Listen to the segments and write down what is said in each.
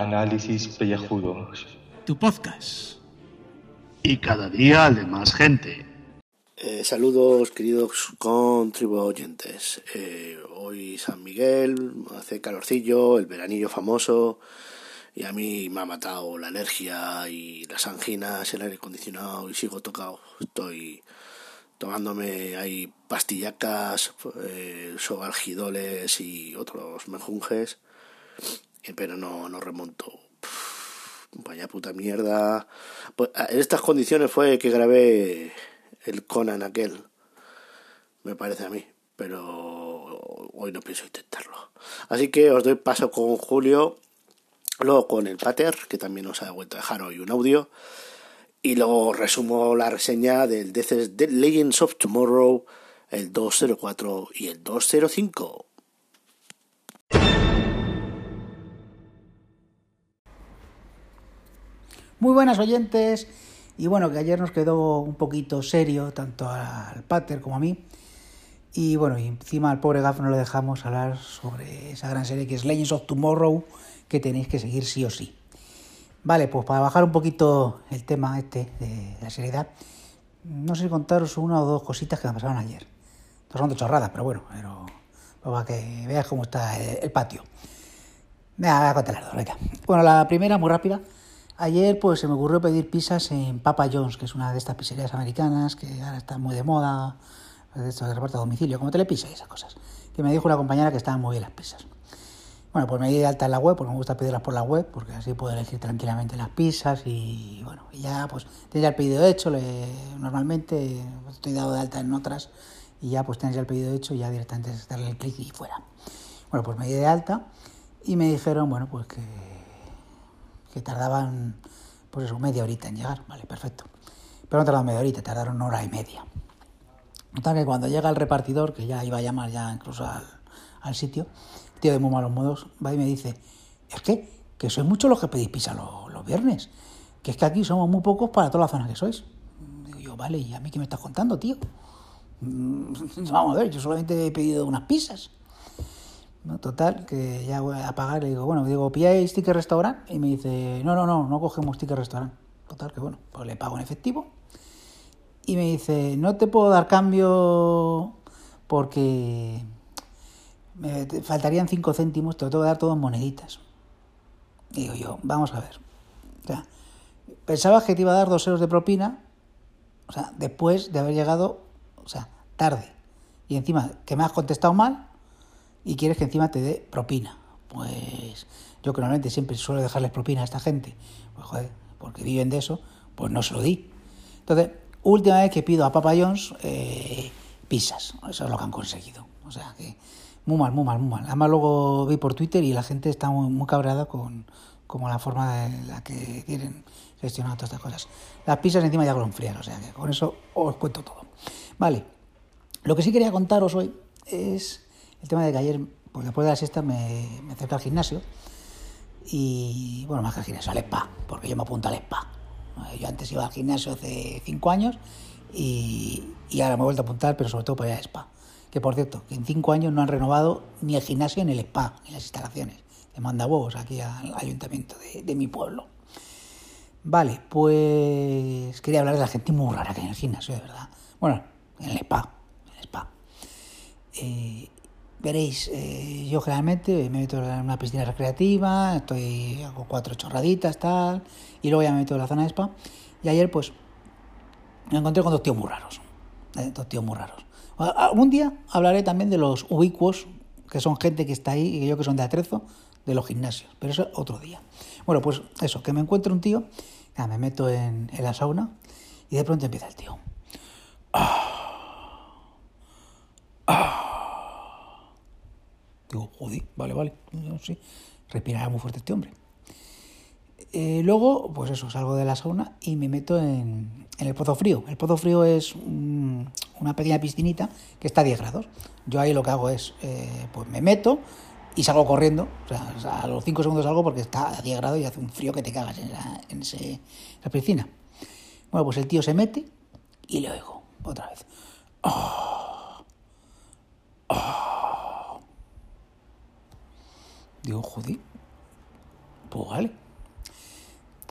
Análisis Pellejudos. Tu podcast. Y cada día de más gente. Eh, saludos queridos contribuyentes. Eh, hoy San Miguel, hace calorcillo, el veranillo famoso y a mí me ha matado la alergia y las anginas, el aire acondicionado y sigo tocado. Estoy tomándome ahí pastillacas, eh, sobalgidoles y otros mejunjes, eh, pero no, no remonto. vaya puta mierda. Pues, en estas condiciones fue que grabé el Conan aquel, me parece a mí, pero hoy no pienso intentarlo. Así que os doy paso con Julio, luego con el Pater, que también os ha vuelto a dejar hoy un audio. Y luego resumo la reseña del Death Legends of Tomorrow, el 204 y el 205. Muy buenas oyentes. Y bueno, que ayer nos quedó un poquito serio, tanto al Pater como a mí. Y bueno, encima al pobre Gaff no lo dejamos hablar sobre esa gran serie que es Legends of Tomorrow, que tenéis que seguir sí o sí. Vale, pues para bajar un poquito el tema este de la seriedad, no sé contaros una o dos cositas que me pasaron ayer. No son de chorradas, pero bueno, pero, para que veas cómo está el, patio. Venga, voy a contar las dos, venga. Bueno, la primera, muy rápida. Ayer pues se me ocurrió pedir pizzas en Papa John's, que es una de estas pizzerías americanas que ahora está muy de moda, de esto de reparto a domicilio, como telepizza y esas cosas. Que me dijo una compañera que estaban muy bien las pizzas. Bueno, pues me di de alta en la web, porque me gusta pedirlas por la web, porque así puedo elegir tranquilamente las pizzas y bueno, y ya pues ya el pedido hecho, le, normalmente estoy dado de alta en otras y ya pues ya el pedido hecho y ya directamente es darle el clic y fuera. Bueno, pues me di de alta y me dijeron, bueno, pues que, que tardaban, pues eso, media horita en llegar, vale, perfecto. Pero no tardaron media horita, tardaron una hora y media. Notan que cuando llega el repartidor, que ya iba a llamar ya incluso al, al sitio, tío de muy malos modos va y me dice, es que, que sois muchos los que pedís pizza los, viernes, que es que aquí somos muy pocos para toda la zona que sois. Digo yo, vale, ¿y a mí qué me estás contando, tío? Mm, vamos a ver, yo solamente he pedido unas pizzas. Total, que ya voy a pagar, le digo, bueno, digo, ¿pilláis ticket restaurante? Y me dice, no, no, no, no cogemos ticket restaurante. Total, que bueno, pues le pago en efectivo. Y me dice, no te puedo dar cambio porque me faltarían 5 céntimos, te lo tengo que dar todo en moneditas. Digo yo, vamos a ver. O sea, pensabas que te iba a dar dos euros de propina, o sea, después de haber llegado, o sea, tarde. Y encima que me has contestado mal y quieres que encima te dé propina. Pues yo que normalmente siempre suelo dejarles propina a esta gente, pues joder, porque viven de eso, pues no se lo di. Entonces, última vez que pido a Papa John's eh, pizzas, eso es lo que han conseguido. O sea que muy mal, muy mal, muy mal. Además luego vi por Twitter y la gente está muy, muy cabreada con como la forma en la que quieren gestionar todas estas cosas. Las pizzas encima ya con frías, o sea que con eso os cuento todo. Vale, lo que sí quería contaros hoy es el tema de que ayer, pues después de la siesta, me, me al gimnasio y, bueno, más que al gimnasio, al spa, porque yo me apunto al spa. Yo antes iba al gimnasio hace cinco años y, y ahora me he vuelto a apuntar, pero sobre todo para ir al spa que por cierto, que en cinco años no han renovado ni el gimnasio ni el spa, ni las instalaciones. Le manda huevos aquí al ayuntamiento de, mi pueblo. Vale, pues quería hablar de la gente muy rara que hay en el gimnasio, de verdad. Bueno, en el spa, en el spa. Eh, veréis, eh, yo generalmente me meto en una piscina recreativa, estoy, hago cuatro chorraditas, tal, y luego ya me meto en la zona de spa. Y ayer, pues, me encontré con dos tíos muy raros. Eh, dos tíos muy raros. Algún día hablaré también de los ubicuos, que son gente que está ahí y yo que son de atrezo, de los gimnasios, pero eso otro día. Bueno, pues eso, que me encuentro un tío, ya me meto en, la sauna y de pronto empieza el tío. Digo, joder, vale, vale, sí, respirará muy fuerte este hombre. Eh, luego, pues eso, salgo de la sauna y me meto en, el pozo frío. El pozo frío es una pequeña piscinita que está a 10 grados. Yo ahí lo que hago es, eh, pues me meto y salgo corriendo. O sea, a los 5 segundos salgo porque está a 10 grados y hace un frío que te cagas en, la, en ese, la piscina. Bueno, pues el tío se mete y le oigo otra vez. Oh, oh. Digo, joder, pues vale.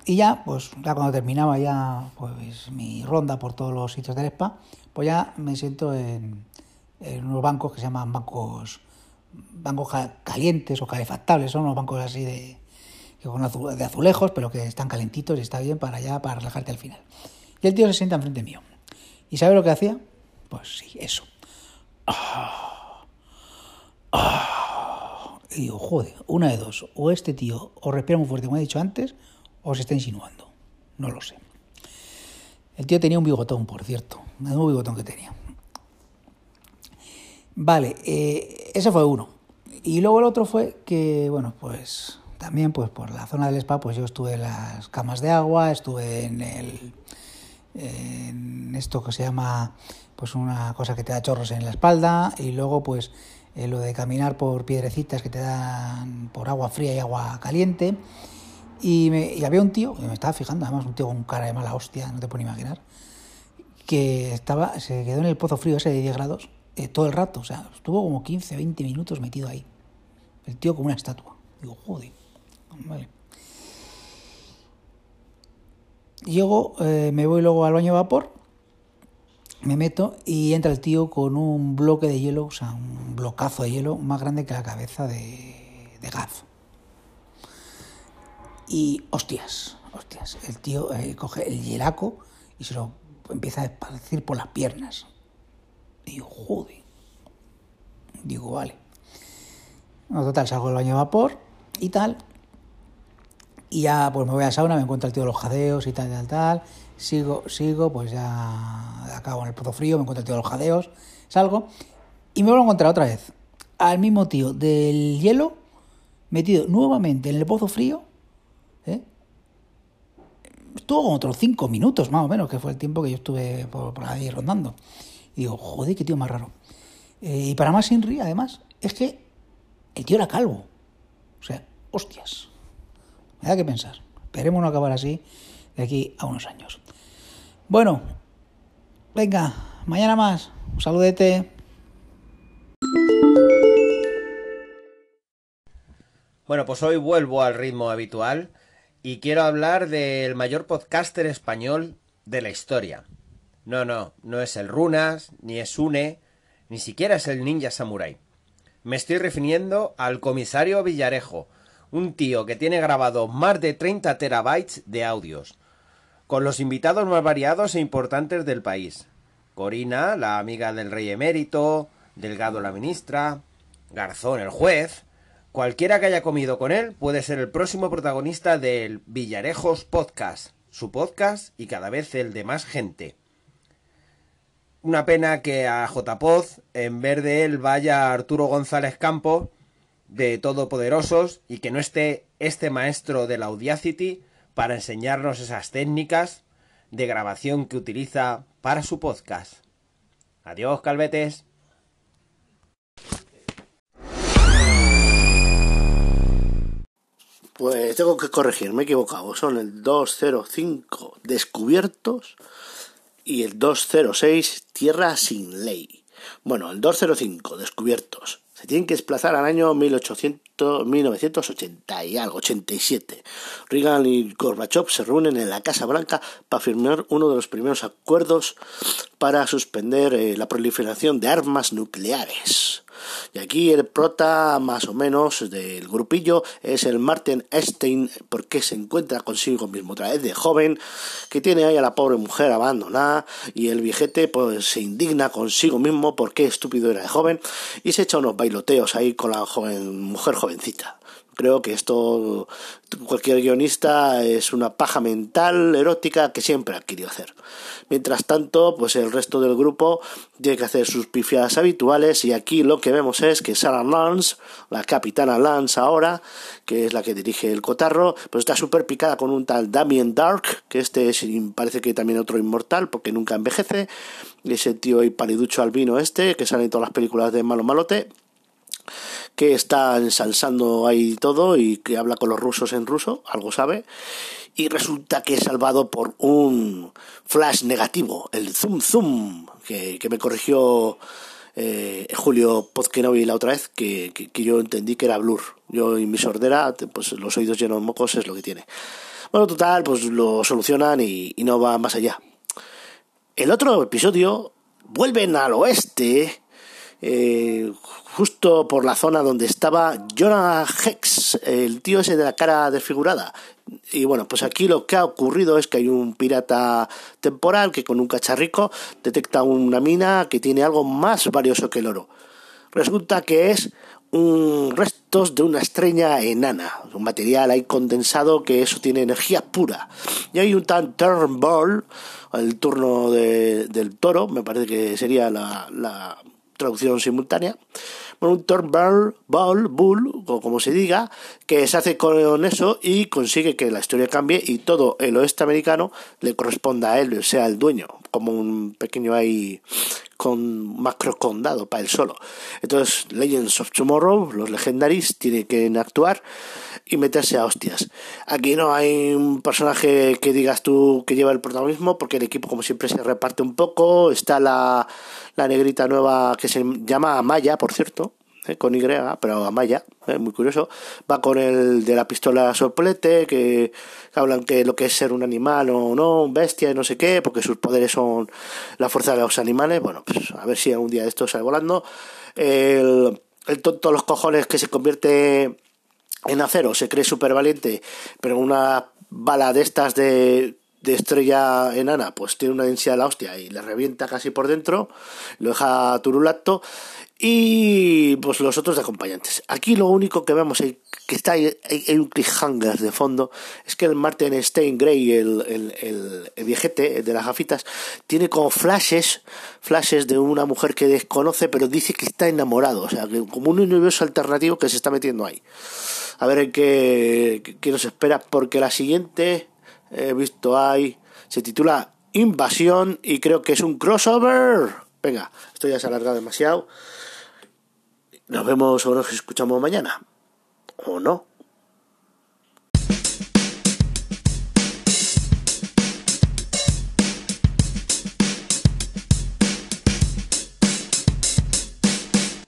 Y ya, pues ya cuando terminaba ya pues mi ronda por todos los sitios del spa, pues ya me siento en, unos bancos que se llaman bancos bancos calientes o calefactables, son unos bancos así de, de azulejos, pero que están calentitos y está bien para allá, para relajarte al final. Y el tío se sienta enfrente mío. ¿Y sabe lo que hacía? Pues sí, eso. Y digo, joder, una de dos. O este tío o respira muy fuerte, como he dicho antes, o se está insinuando. No lo sé. El tío tenía un bigotón, por cierto. Un bigotón que tenía. Vale, eh, ese fue uno. Y luego el otro fue que, bueno, pues también pues por la zona del spa, pues yo estuve en las camas de agua, estuve en el en esto que se llama pues una cosa que te da chorros en la espalda y luego pues eh, lo de caminar por piedrecitas que te dan por agua fría y agua caliente y, me, y había un tío, me estaba fijando, además un tío con cara de mala hostia, no te puedo imaginar, que estaba, se quedó en el pozo frío ese de 10 grados eh, todo el rato, o sea, estuvo como 15, 20 minutos metido ahí. El tío como una estatua. Digo, joder, vale. Llego, eh, me voy luego al baño de vapor, me meto y entra el tío con un bloque de hielo, o sea, un blocazo de hielo más grande que la cabeza de, de Gaz. Y hostias, hostias, el tío eh, coge el hielaco y se lo empieza a esparcir por las piernas. Digo, joder. Digo, vale. No, total, salgo del baño de vapor y tal. Y ya, pues me voy a sauna, me encuentro el tío de los jadeos y tal, tal, tal. Sigo, sigo, pues ya acabo en el pozo frío, me encuentro el tío de los jadeos, salgo. Y me vuelvo a encontrar otra vez al mismo tío del hielo metido nuevamente en el pozo frío. ¿eh? Estuvo otros cinco minutos más o menos, que fue el tiempo que yo estuve por, ahí rondando. Y digo, joder, qué tío más raro. Eh, y para más Inri, además, es que el tío era calvo. O sea, hostias. Me da que pensar. Esperemos no acabar así de aquí a unos años. Bueno, venga, mañana más. Un saludete. Bueno, pues hoy vuelvo al ritmo habitual y quiero hablar del mayor podcaster español de la historia. No, no, no es el Runas, ni es Une, ni siquiera es el Ninja Samurai. Me estoy refiriendo al comisario Villarejo, un tío que tiene grabado más de 30 terabytes de audios, con los invitados más variados e importantes del país. Corina, la amiga del rey emérito, Delgado la ministra, Garzón el juez. Cualquiera que haya comido con él puede ser el próximo protagonista del Villarejos Podcast, su podcast y cada vez el de más gente. Una pena que a JPoz, en vez de él, vaya Arturo González Campos, de Todopoderosos, y que no esté este maestro de la Audacity para enseñarnos esas técnicas de grabación que utiliza para su podcast. Adiós, calvetes. Pues tengo que corregir, me he equivocado. Son el 205 descubiertos y el 206 Tierra sin ley. Bueno, el 205 descubiertos. Se tienen que desplazar al año 1800, 1980 y algo, 87. Reagan y Gorbachev se reúnen en la Casa Blanca para firmar uno de los primeros acuerdos para suspender eh, la proliferación de armas nucleares. Y aquí el prota más o menos del grupillo es el Martin Einstein porque se encuentra consigo mismo otra vez de joven que tiene ahí a la pobre mujer abandonada y el viejete pues se indigna consigo mismo porque estúpido era de joven y se echa unos bailoteos ahí con la joven mujer jovencita. Creo que esto cualquier guionista es una paja mental erótica que siempre ha querido hacer. Mientras tanto, pues el resto del grupo tiene que hacer sus pifiadas habituales y aquí lo que vemos es que Sarah Lance, la capitana Lance ahora, que es la que dirige el cotarro, pues está súper picada con un tal Damien Dark, que este es, parece que también otro inmortal porque nunca envejece, ese tío y paliducho albino este, que sale en todas las películas de Malo Malote que está ensalzando ahí todo y que habla con los rusos en ruso, algo sabe, y resulta que es salvado por un flash negativo, el zoom zoom, que, me corrigió eh, Julio Pozkenovi la otra vez que, que, yo entendí que era Blur. Yo en mi sordera, pues los oídos llenos de mocos es lo que tiene. Bueno, total, pues lo solucionan y, y no va más allá. El otro episodio vuelven al oeste, eh, justo por la zona donde estaba Jonah Hex, el tío ese de la cara desfigurada. Y bueno, pues aquí lo que ha ocurrido es que hay un pirata temporal que con un cacharrico detecta una mina que tiene algo más valioso que el oro. Resulta que es un restos de una estrella enana, un material ahí condensado que eso tiene energía pura. Y hay un tan Turnbull, el turno del toro, me parece que sería la traducción simultánea, un Turnbull, Bull, o como se diga, que se hace con eso y consigue que la historia cambie y todo el oeste americano le corresponda a él, sea el dueño, como un pequeño ahí con macro condado para él solo. Entonces, Legends of Tomorrow, los legendaries, tienen que actuar y meterse a hostias. Aquí no hay un personaje que digas tú que lleva el protagonismo, porque el equipo, como siempre, se reparte un poco. Está la, la negrita nueva que se llama Amaya, por cierto, ¿eh? con Y, pero Amaya, ¿eh? muy curioso. Va con el de la pistola soplete, que hablan que lo que es ser un animal o no, un bestia y no sé qué, porque sus poderes son la fuerza de los animales. Bueno, pues a ver si algún día esto sale volando. El, el tonto los cojones que se convierte en acero, se cree súper valiente, pero una bala de estas de de estrella enana, pues tiene una densidad de la hostia y le revienta casi por dentro, lo deja turulato y pues los otros de acompañantes. Aquí lo único que vemos es que está hay, un cliffhanger de fondo, es que el Martin Stein Grey, el, el, el, viejete de las gafitas, tiene como flashes, flashes de una mujer que desconoce, pero dice que está enamorado, o sea, como un universo alternativo que se está metiendo ahí. A ver qué, qué nos espera, porque la siguiente he visto ahí, se titula Invasión y creo que es un crossover. Venga, esto ya se ha alargado demasiado. Nos vemos o nos escuchamos mañana. ¿O no?